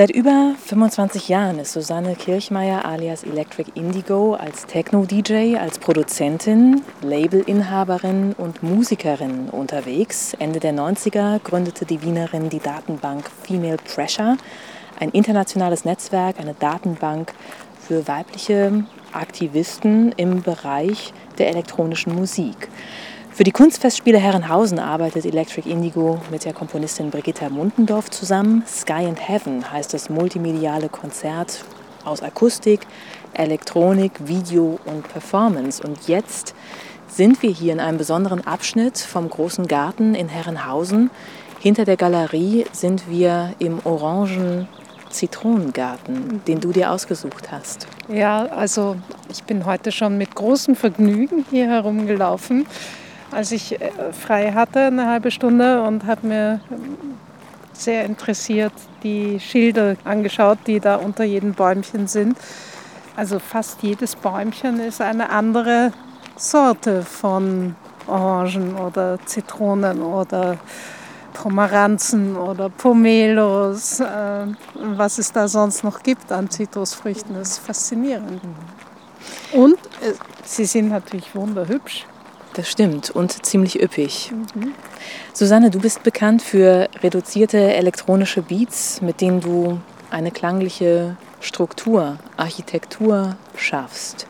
Seit über 25 Jahren ist Susanne Kirchmeier alias Electric Indigo als Techno-DJ, als Produzentin, Labelinhaberin und Musikerin unterwegs. Ende der 90er gründete die Wienerin die Datenbank Female Pressure, ein internationales Netzwerk, eine Datenbank für weibliche Aktivisten im Bereich der elektronischen Musik. Für die Kunstfestspiele Herrenhausen arbeitet Electric Indigo mit der Komponistin Brigitta Mundendorf zusammen. Sky and Heaven heißt das multimediale Konzert aus Akustik, Elektronik, Video und Performance. Und jetzt sind wir hier in einem besonderen Abschnitt vom großen Garten in Herrenhausen. Hinter der Galerie sind wir im orangen Zitronengarten, den du dir ausgesucht hast. Ja, also ich bin heute schon mit großem Vergnügen hier herumgelaufen als ich äh, frei hatte, eine halbe Stunde und habe mir sehr interessiert die Schilder angeschaut, die da unter jedem Bäumchen sind. Also fast jedes Bäumchen ist eine andere Sorte von Orangen oder Zitronen oder Pomeranzen oder Pomelos, äh, was es da sonst noch gibt an Zitrusfrüchten. Das ist faszinierend. Und äh, sie sind natürlich wunderhübsch. Das stimmt und ziemlich üppig. Mhm. Susanne, du bist bekannt für reduzierte elektronische Beats, mit denen du eine klangliche Struktur, Architektur schaffst.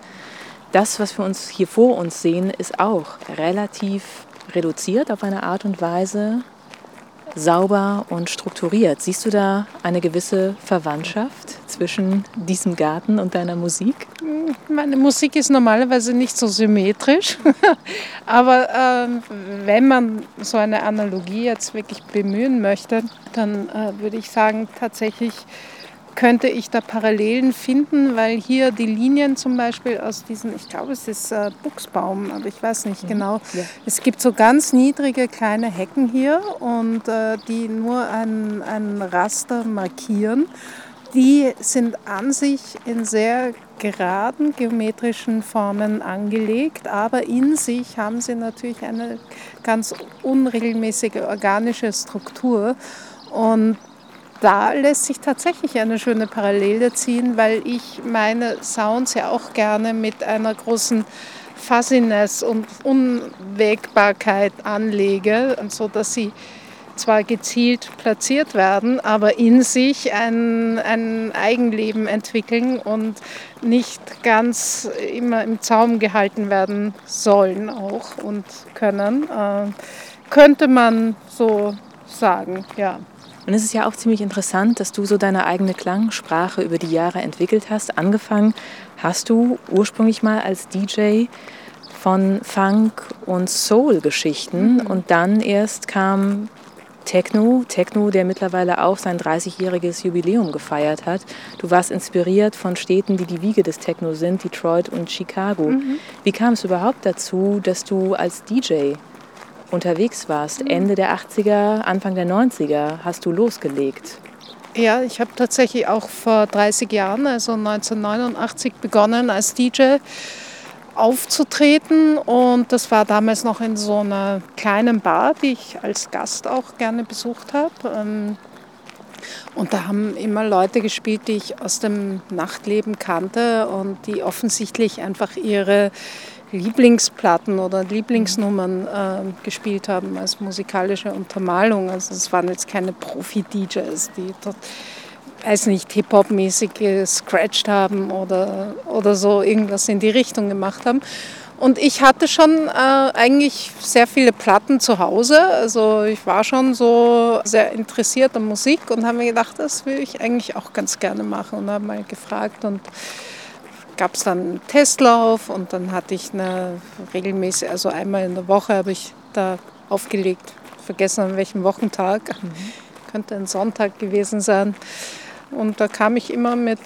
Das, was wir uns hier vor uns sehen, ist auch relativ reduziert auf eine Art und Weise, sauber und strukturiert. Siehst du da eine gewisse Verwandtschaft zwischen diesem Garten und deiner Musik? Meine Musik ist normalerweise nicht so symmetrisch, aber ähm, wenn man so eine Analogie jetzt wirklich bemühen möchte, dann äh, würde ich sagen, tatsächlich könnte ich da Parallelen finden, weil hier die Linien zum Beispiel aus diesen, ich glaube es ist äh, Buchsbaum, aber ich weiß nicht mhm. genau. Ja. Es gibt so ganz niedrige kleine Hecken hier und äh, die nur ein, ein Raster markieren. Die sind an sich in sehr geraden geometrischen Formen angelegt, aber in sich haben sie natürlich eine ganz unregelmäßige organische Struktur. Und da lässt sich tatsächlich eine schöne Parallele ziehen, weil ich meine Sounds ja auch gerne mit einer großen Fuzziness und Unwägbarkeit anlege, so dass sie zwar gezielt platziert werden, aber in sich ein, ein Eigenleben entwickeln und nicht ganz immer im Zaum gehalten werden sollen auch und können. Äh, könnte man so sagen, ja. Und es ist ja auch ziemlich interessant, dass du so deine eigene Klangsprache über die Jahre entwickelt hast. Angefangen hast du ursprünglich mal als DJ von Funk- und Soul-Geschichten mhm. und dann erst kam Techno, Techno, der mittlerweile auch sein 30-jähriges Jubiläum gefeiert hat. Du warst inspiriert von Städten, die die Wiege des Techno sind, Detroit und Chicago. Mhm. Wie kam es überhaupt dazu, dass du als DJ unterwegs warst? Ende der 80er, Anfang der 90er hast du losgelegt. Ja, ich habe tatsächlich auch vor 30 Jahren, also 1989, begonnen als DJ aufzutreten. Und das war damals noch in so einer kleinen Bar, die ich als Gast auch gerne besucht habe. Ähm, und da haben immer Leute gespielt, die ich aus dem Nachtleben kannte und die offensichtlich einfach ihre Lieblingsplatten oder Lieblingsnummern äh, gespielt haben als musikalische Untermalung. Also es waren jetzt keine Profi-DJs, die dort weiß nicht, Hip-Hop-mäßig gescratcht haben oder, oder so irgendwas in die Richtung gemacht haben. Und ich hatte schon äh, eigentlich sehr viele Platten zu Hause. Also ich war schon so sehr interessiert an Musik und habe mir gedacht, das will ich eigentlich auch ganz gerne machen. Und habe mal gefragt und gab es dann einen Testlauf und dann hatte ich eine regelmäßig, also einmal in der Woche habe ich da aufgelegt, vergessen an welchem Wochentag, mhm. könnte ein Sonntag gewesen sein. Und da kam ich immer mit,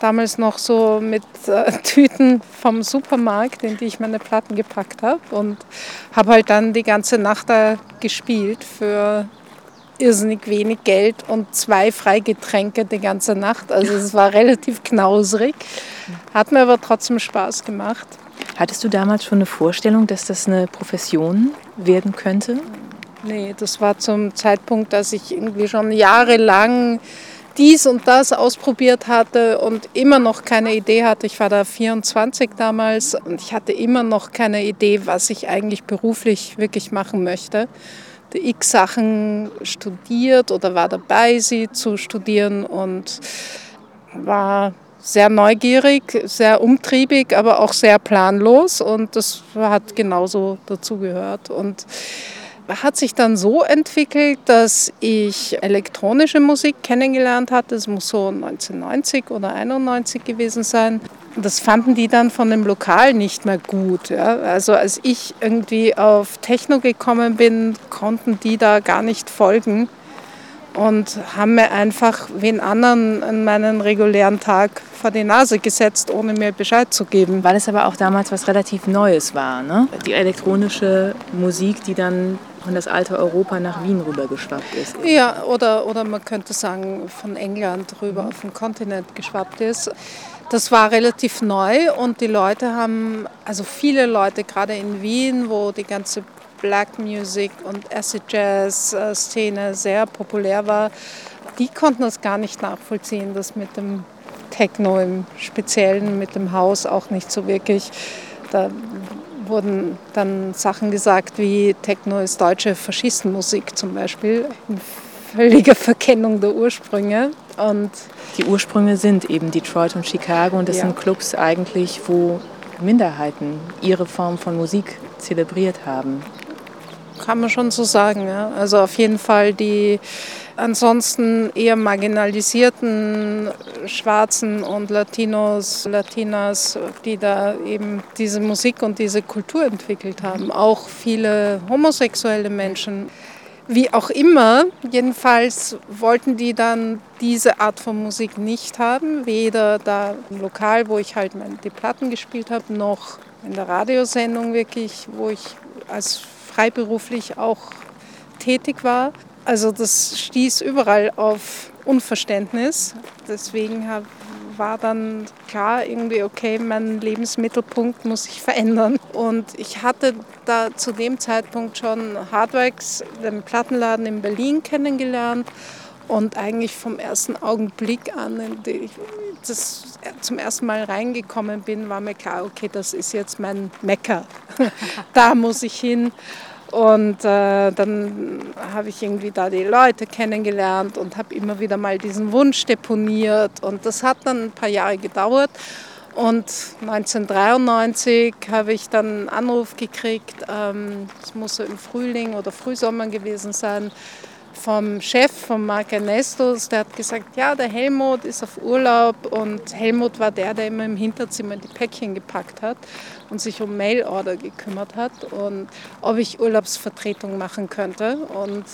damals noch so mit äh, Tüten vom Supermarkt, in die ich meine Platten gepackt habe. Und habe halt dann die ganze Nacht da gespielt für irrsinnig wenig Geld und zwei Freigetränke die ganze Nacht. Also es war relativ knausrig. Hat mir aber trotzdem Spaß gemacht. Hattest du damals schon eine Vorstellung, dass das eine Profession werden könnte? Nee, das war zum Zeitpunkt, dass ich irgendwie schon jahrelang dies und das ausprobiert hatte und immer noch keine Idee hatte. Ich war da 24 damals und ich hatte immer noch keine Idee, was ich eigentlich beruflich wirklich machen möchte. X Sachen studiert oder war dabei, sie zu studieren und war sehr neugierig, sehr umtriebig, aber auch sehr planlos und das hat genauso dazugehört. Und hat sich dann so entwickelt, dass ich elektronische Musik kennengelernt hatte. Das muss so 1990 oder 91 gewesen sein. Das fanden die dann von dem Lokal nicht mehr gut. Ja. Also als ich irgendwie auf Techno gekommen bin, konnten die da gar nicht folgen und haben mir einfach wen anderen an meinen regulären Tag vor die Nase gesetzt, ohne mir Bescheid zu geben. Weil es aber auch damals was relativ Neues war, ne? Die elektronische Musik, die dann von das alte Europa nach Wien rübergeschwappt ist. Ja, oder, oder man könnte sagen, von England rüber auf den Kontinent geschwappt ist. Das war relativ neu und die Leute haben, also viele Leute, gerade in Wien, wo die ganze Black Music und Acid Jazz äh, Szene sehr populär war, die konnten das gar nicht nachvollziehen, dass mit dem Techno im Speziellen, mit dem Haus auch nicht so wirklich. Da wurden dann Sachen gesagt wie Techno ist deutsche Faschistenmusik zum Beispiel, in völliger Verkennung der Ursprünge. Und die Ursprünge sind eben Detroit und Chicago und das ja. sind Clubs eigentlich, wo Minderheiten ihre Form von Musik zelebriert haben kann man schon so sagen. Ja. Also auf jeden Fall die ansonsten eher marginalisierten Schwarzen und Latinos, Latinas, die da eben diese Musik und diese Kultur entwickelt haben. Auch viele homosexuelle Menschen. Wie auch immer, jedenfalls wollten die dann diese Art von Musik nicht haben, weder da im Lokal, wo ich halt die Platten gespielt habe, noch in der Radiosendung wirklich, wo ich als freiberuflich auch tätig war. Also das stieß überall auf Unverständnis. Deswegen war dann klar irgendwie, okay, mein Lebensmittelpunkt muss sich verändern. Und ich hatte da zu dem Zeitpunkt schon Hardwax, den Plattenladen in Berlin kennengelernt und eigentlich vom ersten Augenblick an, in den ich das zum ersten Mal reingekommen bin, war mir klar, okay, das ist jetzt mein Mecker. da muss ich hin. Und äh, dann habe ich irgendwie da die Leute kennengelernt und habe immer wieder mal diesen Wunsch deponiert. Und das hat dann ein paar Jahre gedauert. Und 1993 habe ich dann einen Anruf gekriegt, ähm, es muss so im Frühling oder Frühsommer gewesen sein, vom Chef von Marc Ernestos, der hat gesagt, ja, der Helmut ist auf Urlaub und Helmut war der, der immer im Hinterzimmer die Päckchen gepackt hat und sich um Mailorder gekümmert hat und ob ich Urlaubsvertretung machen könnte. Und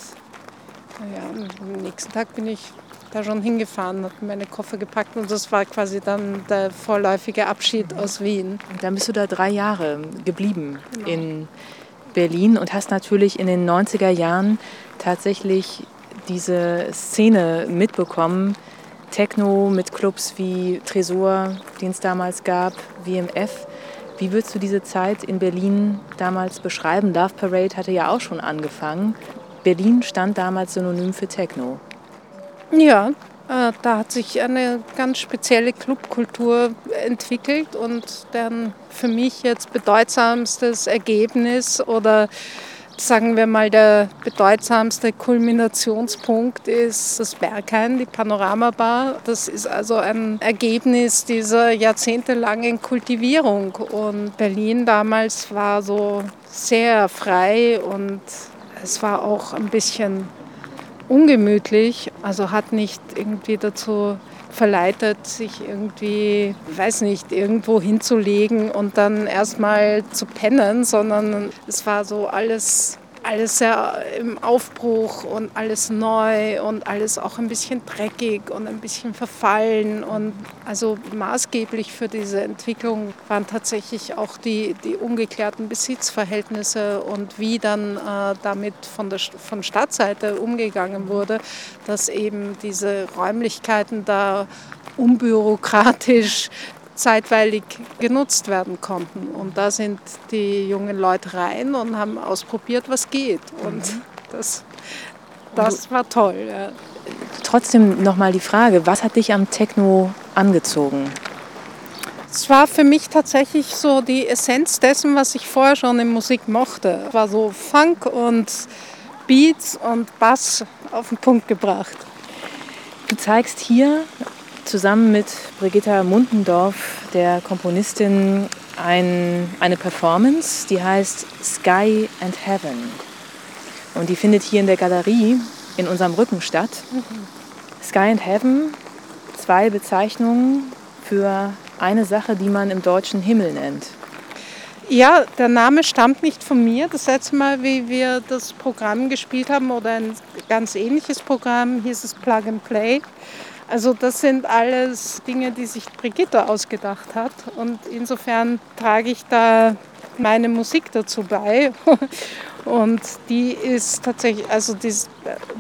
ja, am nächsten Tag bin ich da schon hingefahren, habe meine Koffer gepackt und das war quasi dann der vorläufige Abschied aus Wien. Und dann bist du da drei Jahre geblieben genau. in Berlin und hast natürlich in den 90er Jahren tatsächlich diese Szene mitbekommen. Techno mit Clubs wie Tresor, den es damals gab, WMF. Wie würdest du diese Zeit in Berlin damals beschreiben? Love Parade hatte ja auch schon angefangen. Berlin stand damals synonym für Techno. Ja, äh, da hat sich eine ganz spezielle Clubkultur entwickelt und deren für mich jetzt bedeutsamstes Ergebnis oder sagen wir mal, der bedeutsamste Kulminationspunkt ist das Berghain, die Panoramabar. Das ist also ein Ergebnis dieser jahrzehntelangen Kultivierung. Und Berlin damals war so sehr frei und es war auch ein bisschen ungemütlich, also hat nicht irgendwie dazu verleitet, sich irgendwie, weiß nicht, irgendwo hinzulegen und dann erstmal zu pennen, sondern es war so alles alles sehr im Aufbruch und alles neu und alles auch ein bisschen dreckig und ein bisschen verfallen. Und also maßgeblich für diese Entwicklung waren tatsächlich auch die, die ungeklärten Besitzverhältnisse und wie dann äh, damit von der von Stadtseite umgegangen wurde, dass eben diese Räumlichkeiten da unbürokratisch zeitweilig genutzt werden konnten. Und da sind die jungen Leute rein und haben ausprobiert, was geht. Und mhm. das, das war toll. Ja. trotzdem nochmal die Frage, was hat dich am Techno angezogen? Es war für mich tatsächlich so die Essenz dessen, was ich vorher schon in Musik mochte. Es war so Funk und Beats und Bass auf den Punkt gebracht. Du zeigst hier zusammen mit Brigitta Mundendorf, der Komponistin, ein, eine Performance, die heißt Sky and Heaven. Und die findet hier in der Galerie in unserem Rücken statt. Mhm. Sky and Heaven, zwei Bezeichnungen für eine Sache, die man im deutschen Himmel nennt. Ja, der Name stammt nicht von mir. Das letzte Mal, wie wir das Programm gespielt haben oder ein ganz ähnliches Programm, hieß es Plug and Play. Also das sind alles Dinge, die sich Brigitte ausgedacht hat. Und insofern trage ich da meine Musik dazu bei. Und die ist tatsächlich, also dies,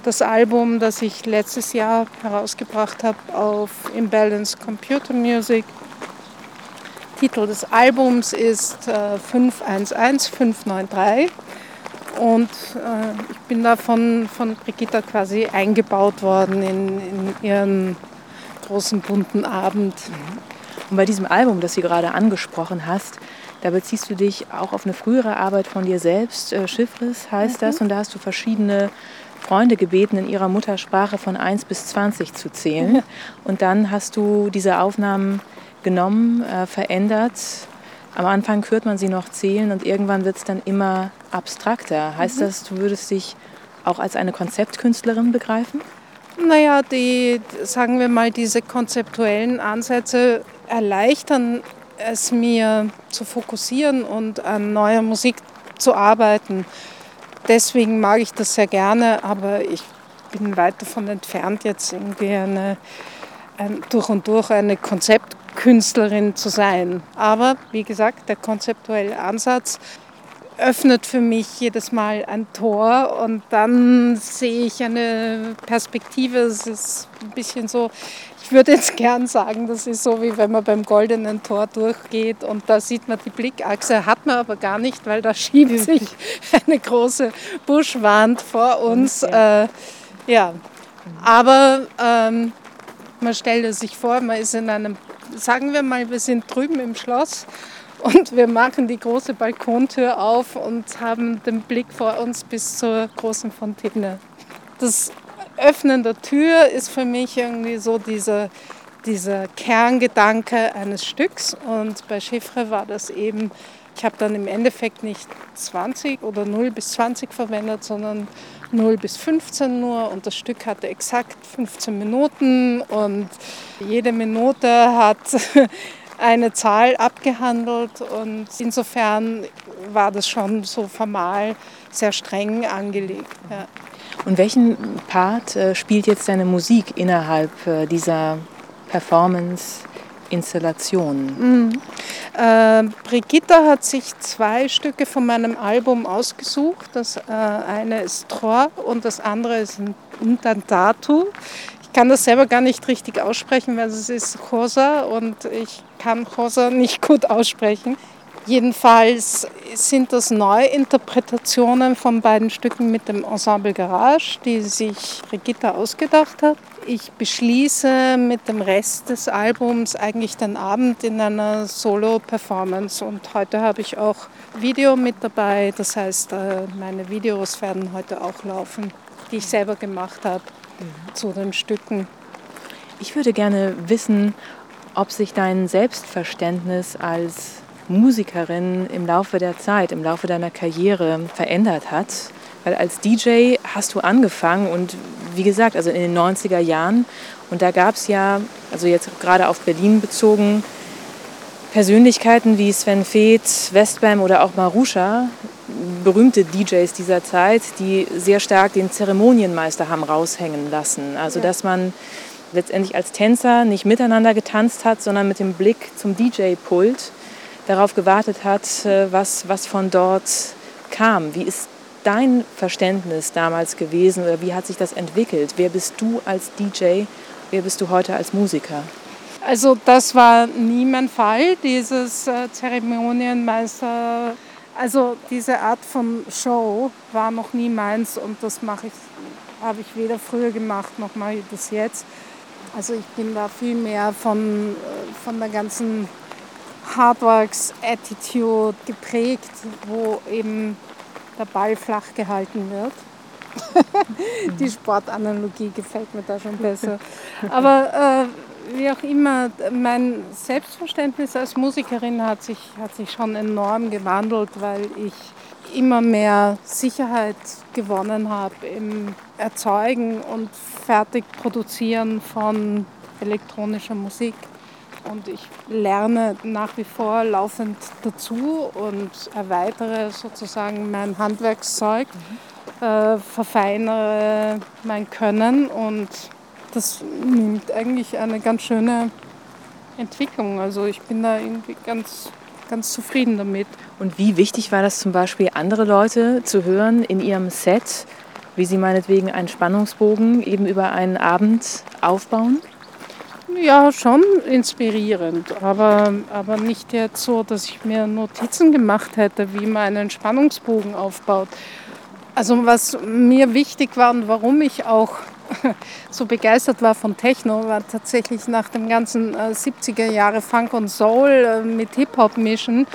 das Album, das ich letztes Jahr herausgebracht habe auf Imbalance Computer Music. Titel des Albums ist äh, 511593 und äh, ich bin da von, von Brigitta quasi eingebaut worden in, in ihren großen bunten Abend. Und bei diesem Album, das du gerade angesprochen hast, da beziehst du dich auch auf eine frühere Arbeit von dir selbst. Äh, Chiffres heißt mhm. das. Und da hast du verschiedene Freunde gebeten, in ihrer Muttersprache von 1 bis 20 zu zählen. Und dann hast du diese Aufnahmen genommen, äh, verändert. Am Anfang hört man sie noch zählen und irgendwann wird es dann immer abstrakter. Heißt mhm. das, du würdest dich auch als eine Konzeptkünstlerin begreifen? Naja, die, sagen wir mal, diese konzeptuellen Ansätze erleichtern es mir zu fokussieren und an neuer Musik zu arbeiten. Deswegen mag ich das sehr gerne, aber ich bin weit davon entfernt, jetzt irgendwie eine, ein, durch und durch eine Konzeptkünstlerin zu sein. Aber wie gesagt, der konzeptuelle Ansatz öffnet für mich jedes Mal ein Tor und dann sehe ich eine Perspektive. Es ist ein bisschen so, ich würde jetzt gern sagen, das ist so wie wenn man beim goldenen Tor durchgeht und da sieht man die Blickachse, hat man aber gar nicht, weil da schiebt sich eine große Buschwand vor uns. Ja, äh, ja. aber ähm, man stellt sich vor, man ist in einem, sagen wir mal, wir sind drüben im Schloss und wir machen die große Balkontür auf und haben den Blick vor uns bis zur großen Fontäne. Das Öffnen der Tür ist für mich irgendwie so dieser, dieser Kerngedanke eines Stücks. Und bei Chiffre war das eben, ich habe dann im Endeffekt nicht 20 oder 0 bis 20 verwendet, sondern 0 bis 15 nur. Und das Stück hatte exakt 15 Minuten und jede Minute hat eine Zahl abgehandelt und insofern war das schon so formal sehr streng angelegt. Ja. Und welchen Part äh, spielt jetzt deine Musik innerhalb äh, dieser Performance? Installation? Mhm. Äh, Brigitta hat sich zwei Stücke von meinem Album ausgesucht. Das äh, eine ist Trois und das andere ist Intantatu. Ich kann das selber gar nicht richtig aussprechen, weil es ist Cosa und ich kann Cosa nicht gut aussprechen. Jedenfalls sind das Neuinterpretationen von beiden Stücken mit dem Ensemble Garage, die sich Brigitta ausgedacht hat. Ich beschließe mit dem Rest des Albums eigentlich den Abend in einer Solo-Performance und heute habe ich auch Video mit dabei. Das heißt, äh, meine Videos werden heute auch laufen, die ich selber gemacht habe mhm. zu den Stücken. Ich würde gerne wissen, ob sich dein Selbstverständnis als Musikerin im Laufe der Zeit, im Laufe deiner Karriere verändert hat. Weil als DJ hast du angefangen und wie gesagt, also in den 90er Jahren und da gab es ja, also jetzt gerade auf Berlin bezogen, Persönlichkeiten wie Sven Feth, Westbam oder auch Marusha, berühmte DJs dieser Zeit, die sehr stark den Zeremonienmeister haben raushängen lassen. Also dass man letztendlich als Tänzer nicht miteinander getanzt hat, sondern mit dem Blick zum DJ-Pult darauf gewartet hat, äh, was, was von dort kam. Wie ist dein Verständnis damals gewesen oder wie hat sich das entwickelt? Wer bist du als DJ? Wer bist du heute als Musiker? Also das war nie mein Fall, dieses äh, Zeremonienmeister. Also diese Art von Show war noch nie meins und das mache ich habe ich weder früher gemacht noch ich das jetzt. Also ich bin da viel mehr von, äh, von der ganzen Hardworks-Attitude geprägt, wo eben der Ball flach gehalten wird. Die Sportanalogie gefällt mir da schon besser. Aber äh, wie auch immer, mein Selbstverständnis als Musikerin hat sich, hat sich schon enorm gewandelt, weil ich immer mehr Sicherheit gewonnen habe im Erzeugen und Fertigproduzieren von elektronischer Musik. Und ich lerne nach wie vor laufend dazu und erweitere sozusagen mein Handwerkszeug, mhm. äh, verfeinere mein Können und das nimmt eigentlich eine ganz schöne Entwicklung. Also ich bin da irgendwie ganz, ganz zufrieden damit. Und wie wichtig war das zum Beispiel, andere Leute zu hören in ihrem Set, wie sie meinetwegen einen Spannungsbogen eben über einen Abend aufbauen? Ja, schon inspirierend, aber, aber nicht jetzt so, dass ich mir Notizen gemacht hätte, wie man einen Spannungsbogen aufbaut. Also was mir wichtig war und warum ich auch so begeistert war von Techno, war tatsächlich nach dem ganzen 70er äh, Jahre Funk und Soul äh, mit Hip-Hop mischen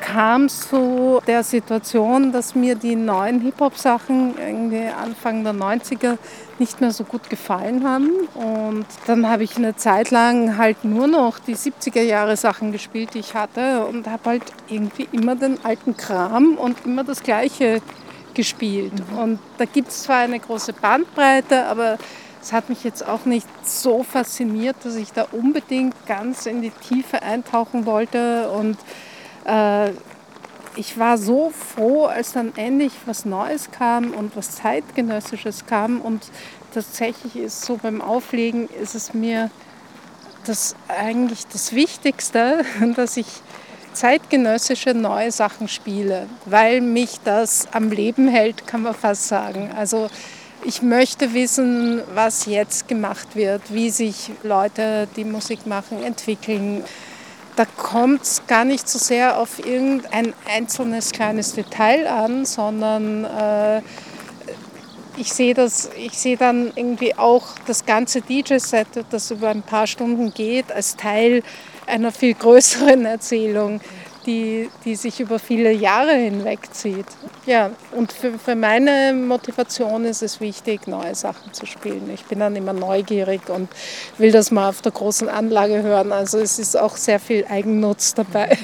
kam es zu der Situation, dass mir die neuen Hip-Hop-Sachen irgendwie Anfang der 90er nicht mehr so gut gefallen haben. Und dann habe ich eine Zeit lang halt nur noch die 70er Jahre Sachen gespielt, die ich hatte und habe halt irgendwie immer den alten Kram und immer das Gleiche gespielt. Mhm. Und da gibt es zwar eine große Bandbreite, aber es hat mich jetzt auch nicht so fasziniert, dass ich da unbedingt ganz in die Tiefe eintauchen wollte und äh, ich war so froh, als dann endlich was Neues kam und was Zeitgenössisches kam. Und tatsächlich ist so beim Auflegen, ist es mir das eigentlich das Wichtigste, dass ich zeitgenössische neue Sachen spiele, weil mich das am Leben hält, kann man fast sagen. Also ich möchte wissen, was jetzt gemacht wird, wie sich Leute, die Musik machen, entwickeln da kommt es gar nicht so sehr auf irgendein einzelnes kleines Detail an, sondern äh, ich sehe das, dann irgendwie auch das ganze DJ-Set, das über ein paar Stunden geht, als Teil einer viel größeren Erzählung die, die sich über viele Jahre hinweg zieht. Ja, und für, für meine Motivation ist es wichtig, neue Sachen zu spielen. Ich bin dann immer neugierig und will das mal auf der großen Anlage hören. Also es ist auch sehr viel Eigennutz dabei.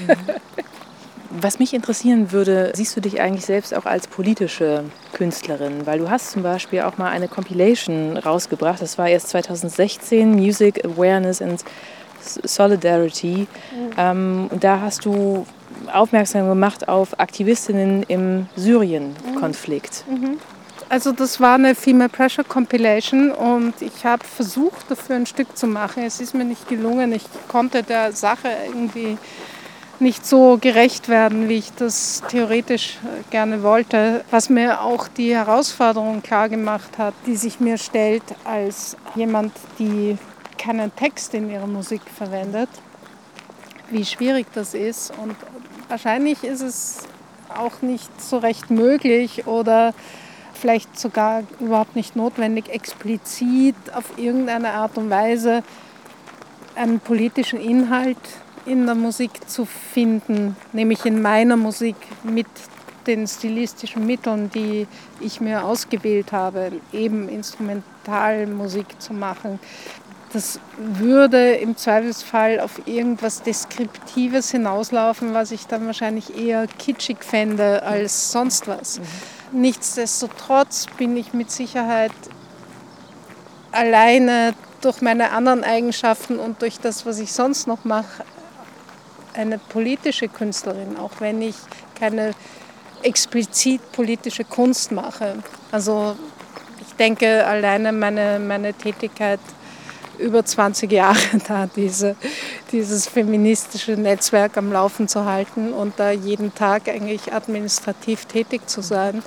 Was mich interessieren würde, siehst du dich eigentlich selbst auch als politische Künstlerin? Weil du hast zum Beispiel auch mal eine Compilation rausgebracht, das war erst 2016, Music Awareness and Solidarity. Ähm, da hast du aufmerksam gemacht auf Aktivistinnen im Syrien-Konflikt. Mhm. mhm. Also das war eine Female Pressure Compilation und ich habe versucht, dafür ein Stück zu machen. Es ist mir nicht gelungen. Ich konnte der Sache irgendwie nicht so gerecht werden, wie ich das theoretisch äh, gerne wollte. Was mir auch die Herausforderung klar gemacht hat, die sich mir stellt als jemand, die keinen Text in ihrer Musik verwendet, wie schwierig das ist. Und wahrscheinlich ist es auch nicht so recht möglich oder vielleicht sogar überhaupt nicht notwendig, explizit auf irgendeine Art und Weise einen politischen Inhalt in der Musik zu finden, nämlich in meiner Musik mit den stilistischen Mitteln, die ich mir ausgewählt habe, eben Instrumentalmusik zu machen das würde im Zweifelsfall auf irgendwas Deskriptives hinauslaufen, was ich dann wahrscheinlich eher kitschig fände als sonst was. Mhm. Nichtsdestotrotz bin ich mit Sicherheit alleine durch meine anderen Eigenschaften und durch das, was ich sonst noch mache, eine politische Künstlerin, auch wenn ich keine explizit politische Kunst mache. Also ich denke, alleine meine, meine Tätigkeit über 20 Jahre da, diese, dieses feministische Netzwerk am Laufen zu halten und da jeden Tag eigentlich administrativ tätig zu sein,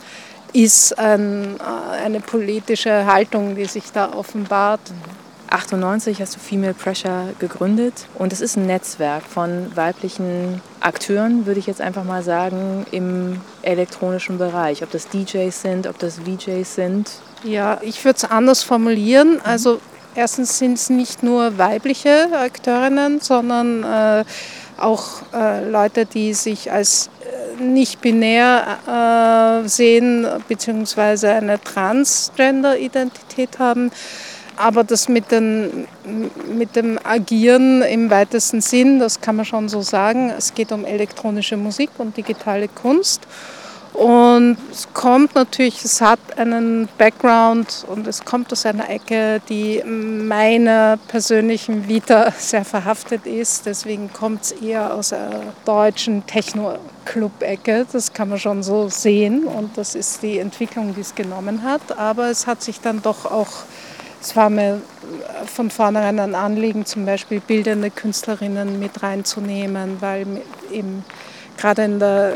ist ein, äh, eine politische Haltung, die sich da offenbart. 98 hast du Female Pressure gegründet und es ist ein Netzwerk von weiblichen Akteuren, würde ich jetzt einfach mal sagen, im elektronischen Bereich. Ob das DJs sind, ob das VJs sind. Ja, ich würde es anders formulieren. Also erstens sind es nicht nur weibliche Akteurinnen, sondern äh, auch äh, Leute, die sich als äh, nicht binär äh, sehen, beziehungsweise eine Transgender-Identität haben aber das mit, den, mit dem Agieren im weitesten Sinn, das kann man schon so sagen. Es geht um elektronische Musik und digitale Kunst. Und es kommt natürlich, es hat einen Background und es kommt aus einer Ecke, die meiner persönlichen Vita sehr verhaftet ist. Deswegen kommt es eher aus einer deutschen Techno-Club-Ecke. Das kann man schon so sehen und das ist die Entwicklung, die es genommen hat. Aber es hat sich dann doch auch es war mir von vornherein ein Anliegen, zum Beispiel bildende Künstlerinnen mit reinzunehmen, weil eben gerade in der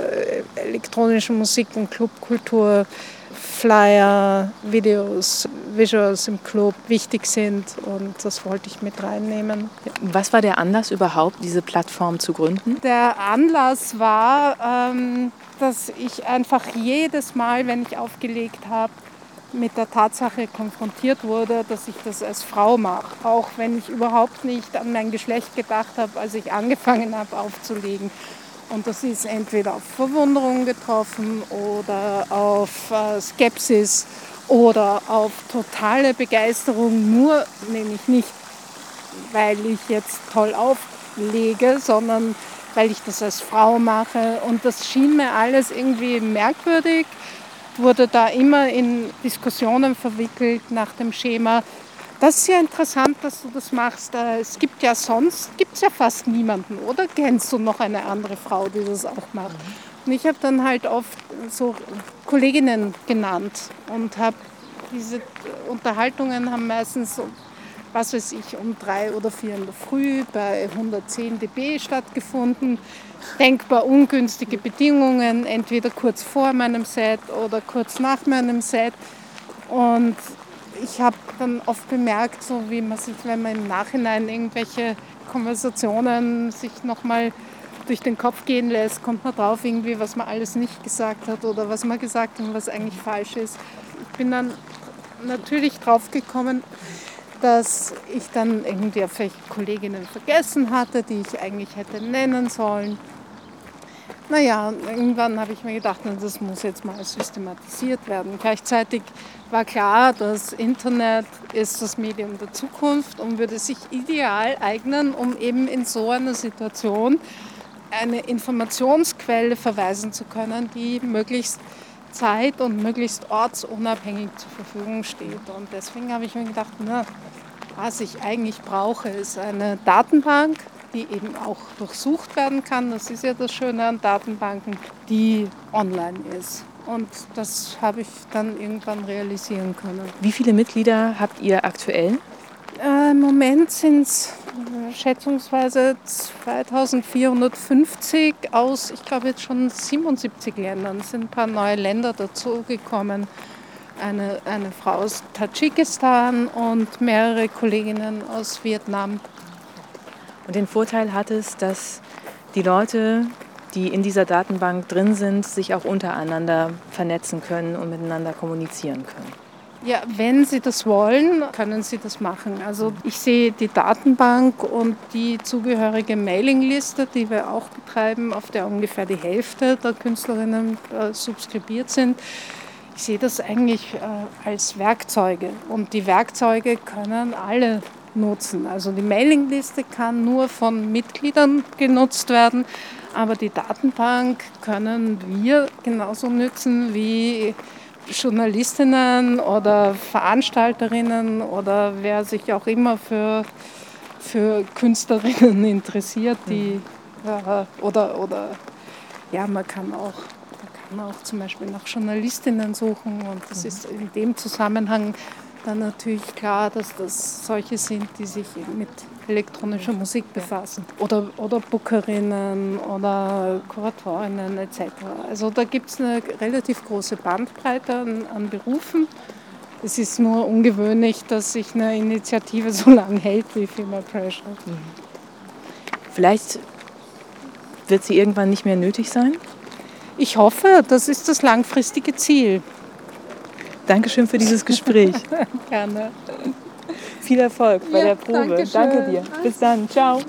elektronischen Musik und Clubkultur Flyer, Videos, Visuals im Club wichtig sind und das wollte ich mit reinnehmen. Was war der Anlass überhaupt, diese Plattform zu gründen? Der Anlass war, ähm, dass ich einfach jedes Mal, wenn ich aufgelegt habe, mit der Tatsache konfrontiert wurde, dass ich das als Frau mache. Auch wenn ich überhaupt nicht an mein Geschlecht gedacht habe, als ich angefangen habe aufzulegen. Und das ist entweder auf Verwunderung getroffen oder auf äh, Skepsis oder auf totale Begeisterung, nur nämlich nicht, weil ich jetzt toll auflege, sondern weil ich das als Frau mache. Und das schien mir alles irgendwie merkwürdig wurde da immer in Diskussionen verwickelt nach dem Schema, das ist ja interessant, dass du das machst. Äh, es gibt ja sonst, gibt es ja fast niemanden, oder? Kennst du noch eine andere Frau, die das auch macht? Und ich habe dann halt oft so Kolleginnen genannt und habe diese Unterhaltungen haben meistens was weiß ich, um drei oder vier in der Früh bei 110 dB stattgefunden. Denkbar ungünstige Bedingungen, entweder kurz vor meinem Set oder kurz nach meinem Set. Und ich habe dann oft bemerkt, so wie man sich, wenn man im Nachhinein irgendwelche Konversationen sich nochmal durch den Kopf gehen lässt, kommt man drauf irgendwie, was man alles nicht gesagt hat oder was man gesagt hat und was eigentlich falsch ist. Ich bin dann natürlich drauf gekommen, dass ich dann irgendwie vielleicht Kolleginnen vergessen hatte, die ich eigentlich hätte nennen sollen. Naja, irgendwann habe ich mir gedacht, das muss jetzt mal systematisiert werden. Gleichzeitig war klar, das Internet ist das Medium der Zukunft und würde sich ideal eignen, um eben in so einer Situation eine Informationsquelle verweisen zu können, die möglichst zeit- und möglichst ortsunabhängig zur Verfügung steht. Und deswegen habe ich mir gedacht, na, was ich eigentlich brauche, ist eine Datenbank, die eben auch durchsucht werden kann. Das ist ja das Schöne an Datenbanken, die online ist. Und das habe ich dann irgendwann realisieren können. Wie viele Mitglieder habt ihr aktuell? Äh, Im Moment sind es äh, schätzungsweise 2450 aus, ich glaube jetzt schon 77 Ländern. Es sind ein paar neue Länder dazugekommen eine, eine Frau aus Tadschikistan und mehrere Kolleginnen aus Vietnam. Den Vorteil hat es, dass die Leute, die in dieser Datenbank drin sind, sich auch untereinander vernetzen können und miteinander kommunizieren können. Ja, wenn Sie das wollen, können Sie das machen. Also ich sehe die Datenbank und die zugehörige Mailingliste, die wir auch betreiben, auf der ungefähr die Hälfte der Künstlerinnen äh, subskribiert sind. Ich sehe das eigentlich äh, als Werkzeuge und die Werkzeuge können alle nutzen. Also die Mailingliste kann nur von Mitgliedern genutzt werden, aber die Datenbank können wir genauso nutzen wie Journalistinnen oder Veranstalterinnen oder wer sich auch immer für, für Künstlerinnen interessiert, die äh, oder, oder ja, man kann auch man auch zum Beispiel nach Journalistinnen suchen und das ist in dem Zusammenhang dann natürlich klar, dass das solche sind, die sich mit elektronischer Musik befassen. Oder, oder Bookerinnen oder Kuratorinnen etc. Also da gibt es eine relativ große Bandbreite an, an Berufen Es ist nur ungewöhnlich, dass sich eine Initiative so lange hält wie Female Pressure. Mhm. Vielleicht wird sie irgendwann nicht mehr nötig sein? Ich hoffe, das ist das langfristige Ziel. Dankeschön für dieses Gespräch. Gerne. Viel Erfolg bei ja, der Probe. Danke dir. Bis dann. Ciao.